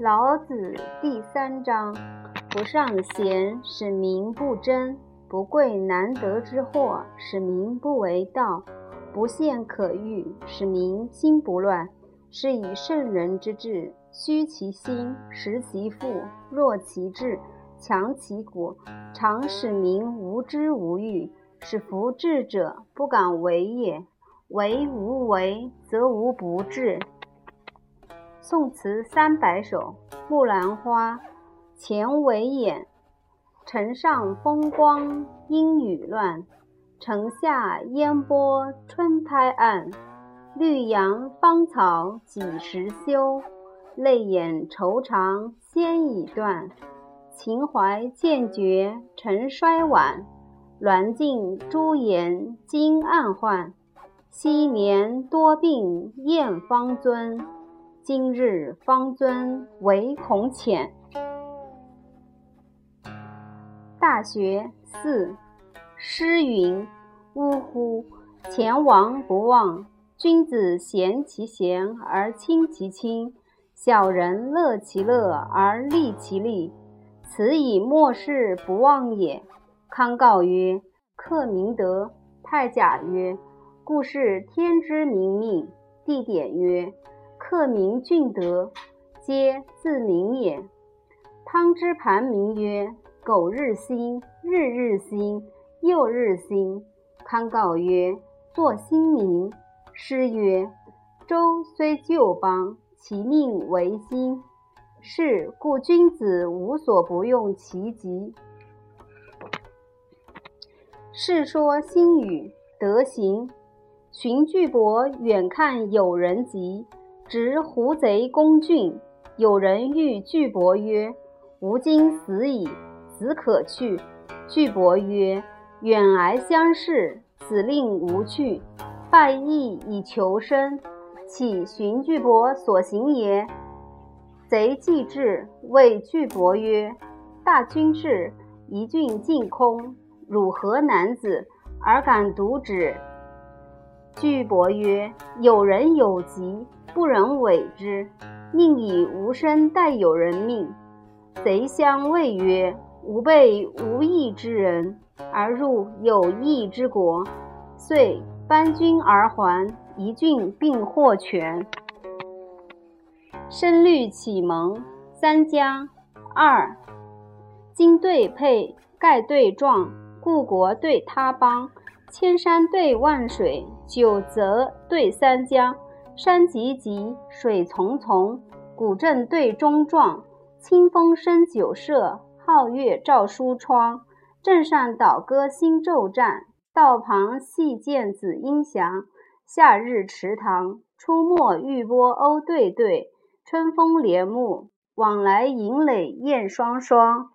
老子第三章：不尚贤，使民不争；不贵难得之货，使民不为盗；不陷可欲，使民心不乱。是以圣人之治，虚其心，实其腹，弱其志，强其骨，常使民无知无欲，使夫智者不敢为也。为无为，则无不治。宋词三百首《木兰花》钱为眼，城上风光阴雨乱，城下烟波春拍岸。绿杨芳草几时休？泪眼愁肠先已断。情怀渐绝尘衰晚，鸾镜朱颜今暗换。昔年多病燕方尊。今日方尊唯恐浅。大学四诗云：呜呼！前王不忘。君子贤其贤而亲其亲，小人乐其乐而利其利。此以末世不忘也。康告曰：克明德。太甲曰：故是天之明命。地点曰。克明俊德，皆自明也。汤之盘铭曰：“苟日新，日日新，又日新。”康告曰：“作新明。”诗曰：“周虽旧邦，其命维新。”是故君子无所不用其极。《世说新语》德行，荀巨伯远看友人疾。执胡贼攻郡，有人欲巨伯曰：“吾今死矣，子可去。”巨伯曰：“远来相视，子令吾去，拜义以求生，岂荀巨伯所行也？”贼既至，谓巨伯曰：“大军至，一郡尽空，汝何男子，而敢独止？”巨伯曰：“有人有疾。”不忍委之，宁以无身代有人命。贼相谓曰：“吾辈无义之人，而入有义之国，遂班军而还，一郡并获全。”声律启蒙三江二，金对配，盖对状，故国对他邦，千山对万水，九泽对三江。山急急，水淙淙，古镇对中壮。清风生酒舍，皓月照书窗。镇上倒歌新昼战，道旁戏剑紫英翔。夏日池塘，出没玉波鸥对对。春风帘幕，往来银垒燕双双。